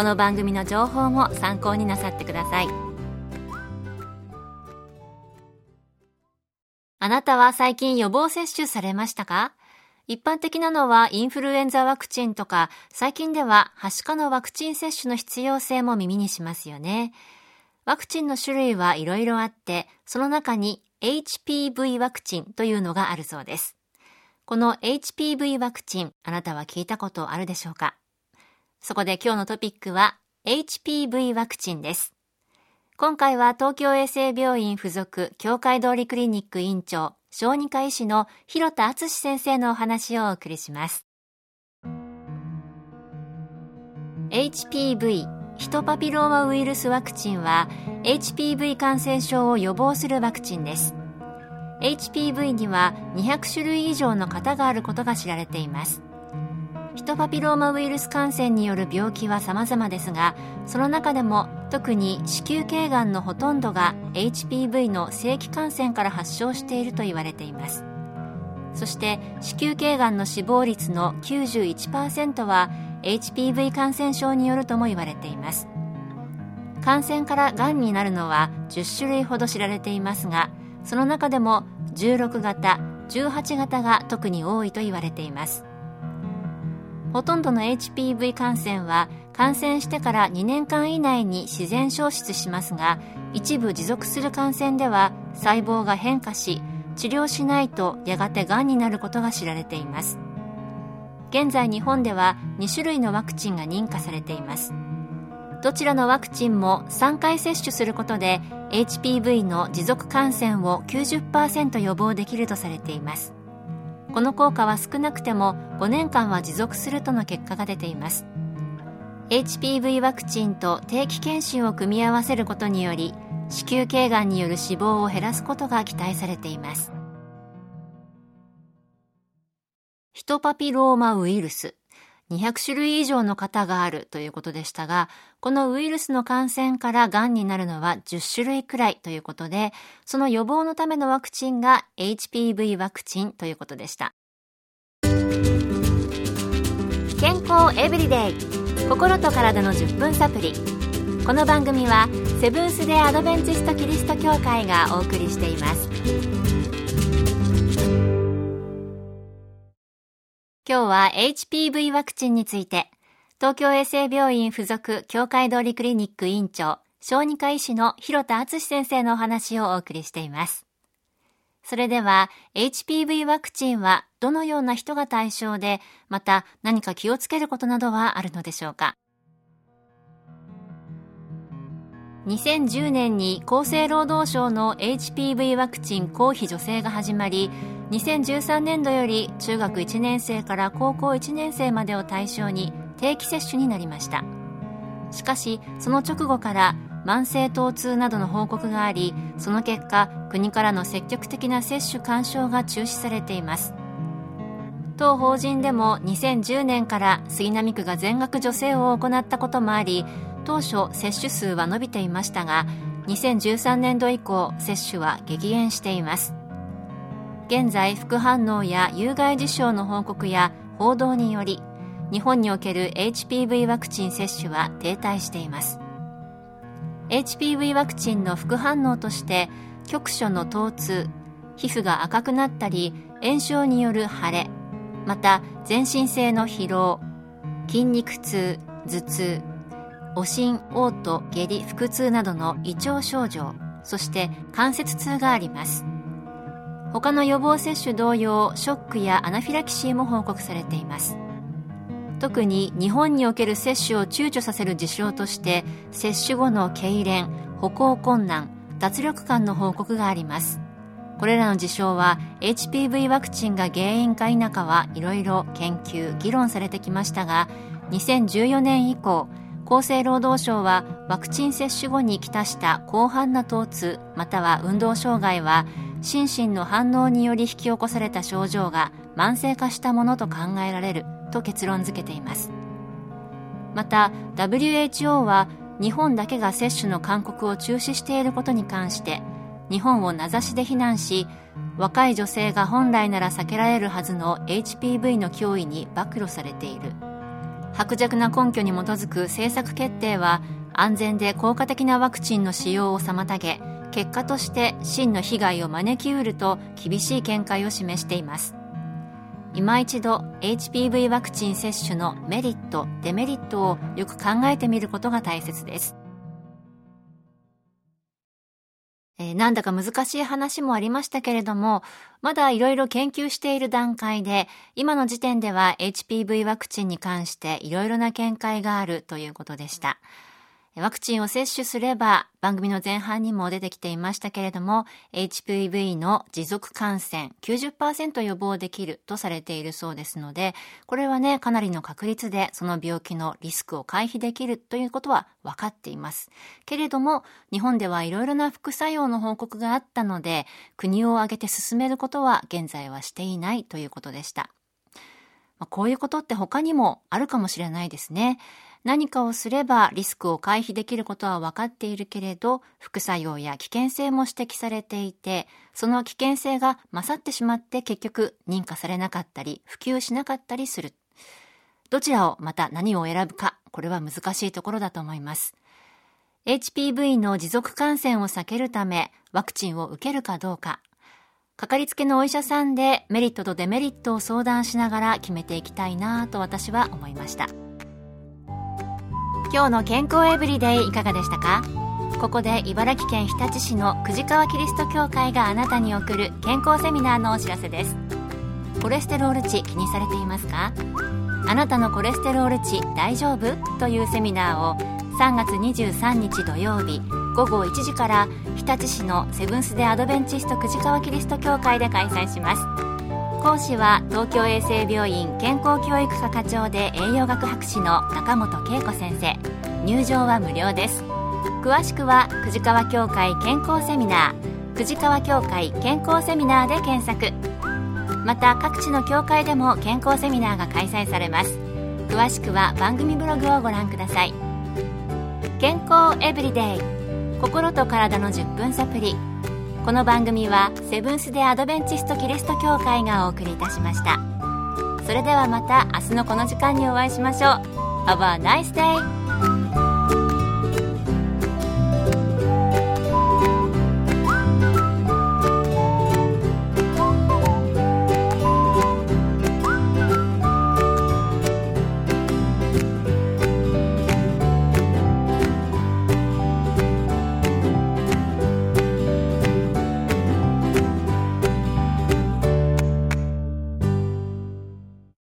この番組の情報も参考になさってくださいあなたは最近予防接種されましたか？一般的なのはインフルエンザワクチンとか、最近でははしかのワクチン接種の必要性も耳にしますよね。ワクチンの種類はいろいろあって、その中に HPV ワクチンというのがあるそうです。この HPV ワクチン、あなたは聞いたことあるでしょうか？そこで今日のトピックは HPV ワクチンです。今回は東京衛生病院附属協会通りクリニック院長、小児科医師の広田敦先生のお話をお送りします。HPV ヒトパピローマウイルスワクチンは HPV 感染症を予防するワクチンです HPV には200種類以上の型があることが知られていますヒトパピローマウイルス感染による病気は様々ですがその中でも特に子宮頸がんのほとんどが HPV の正規感染から発症していると言われています。そして子宮頸がんの死亡率の91%は HPV 感染症によるとも言われています。感染からがんになるのは10種類ほど知られていますがその中でも16型18型が特に多いと言われています。ほとんどの HPV 感染は感染してから2年間以内に自然消失しますが一部持続する感染では細胞が変化し治療しないとやがてがんになることが知られています。現在日本では2種類のワクチンが認可されています。どちらのワクチンも3回接種することで HPV の持続感染を90%予防できるとされています。この効果は少なくても5年間は持続するとの結果が出ています。HPV ワクチンと定期検診を組み合わせることにより子宮頸がんによる死亡を減らすことが期待されています。ヒトパピローマウイルス。200種類以上の型があるということでしたが、このウイルスの感染から癌になるのは10種類くらいということで、その予防のためのワクチンが HPV ワクチンということでした。健康エブリデイ。心と体の10分サプリ。この番組はセブンス・デ・アドベンチスト・キリスト教会がお送りしています。は HPV ワクチンについて、東京衛生病院附属協会通りクリニック院長、小児科医師の広田敦先生のお話をお送りしています。それでは、HPV ワクチンはどのような人が対象で、また何か気をつけることなどはあるのでしょうか。2010年に厚生労働省の HPV ワクチン公費助成が始まり2013年度より中学1年生から高校1年生までを対象に定期接種になりました。しかしその直後から慢性疼痛などの報告がありその結果国からの積極的な接種勧奨が中止されています。当法人でも2010年から杉並区が全額助成を行ったこともあり当初接種数は伸びていましたが2013年度以降接種は激減しています。現在副反応や有害事象の報告や報道により日本における HPV ワクチン接種は停滞しています。HPV ワクチンの副反応として局所の疼痛皮膚が赤くなったり炎症による腫れまた全身性の疲労筋肉痛頭痛おしん嘔吐下痢腹痛などの胃腸症状そして関節痛があります。他の予防接種同様ショックやアナフィラキシーも報告されています。特に日本における接種を躊躇させる事象として接種後の痙攣歩行困難脱力感の報告があります。これらの事象は HPV ワクチンが原因か否かはいろいろ研究議論されてきましたが2014年以降厚生労働省はワクチン接種後にきたした広範な疼痛または運動障害は心身の反応により引き起こされた症状が慢性化したものと考えられると結論付けています。また WHO は日本だけが接種の勧告を中止していることに関して日本を名指しで非難し若い女性が本来なら避けられるはずの HPV の脅威に暴露されている。薄弱な根拠に基づく政策決定は安全で効果的なワクチンの使用を妨げ結果として真の被害を招きうると厳しい見解を示しています。今一度 HPV ワクチン接種のメリットデメリットをよく考えてみることが大切です。えー、なんだか難しい話もありましたけれども、まだいろいろ研究している段階で、今の時点では HPV ワクチンに関していろいろな見解があるということでした。ワクチンを接種すれば番組の前半にも出てきていましたけれども HPV の持続感染90%予防できるとされているそうですのでこれはねかなりの確率でその病気のリスクを回避できるということは分かっています。けれども日本ではいろいろな副作用の報告があったので国を挙げて進めることは現在はしていないということでした。こういうことって他にもあるかもしれないですね。何かをすればリスクを回避できることは分かっているけれど副作用や危険性も指摘されていてその危険性が勝ってしまって結局認可されなかったり普及しなかったりする。どちらをまた何を選ぶかこれは難しいところだと思います。HPV の持続感染を避けるためワクチンを受けるかどうか。かかりつけのお医者さんでメリットとデメリットを相談しながら決めていきたいなと私は思いました。今日の健康エブリデイいかがでしたか？ここで茨城県日立市の久慈川キリスト教会があなたに送る健康セミナーのお知らせです。コレステロール値気にされていますか？あなたのコレステロール値大丈夫？というセミナーを3月23日土曜日午後1時から日立市のセブンス・デ・アドベンチスト久慈川キリスト教会で開催します。講師は東京衛生病院健康教育科課長で栄養学博士の中本恵子先生。入場は無料です。詳しくは久慈川協会健康セミナー。久慈川協会健康セミナーで検索。また各地の協会でも健康セミナーが開催されます。詳しくは番組ブログをご覧ください。健康エブリデイ。心と体の10分サプリ。この番組はセブンス・デ・アドベンチスト・キリスト教会がお送りいたしました。それではまた明日のこの時間にお会いしましょう。Have a nice day!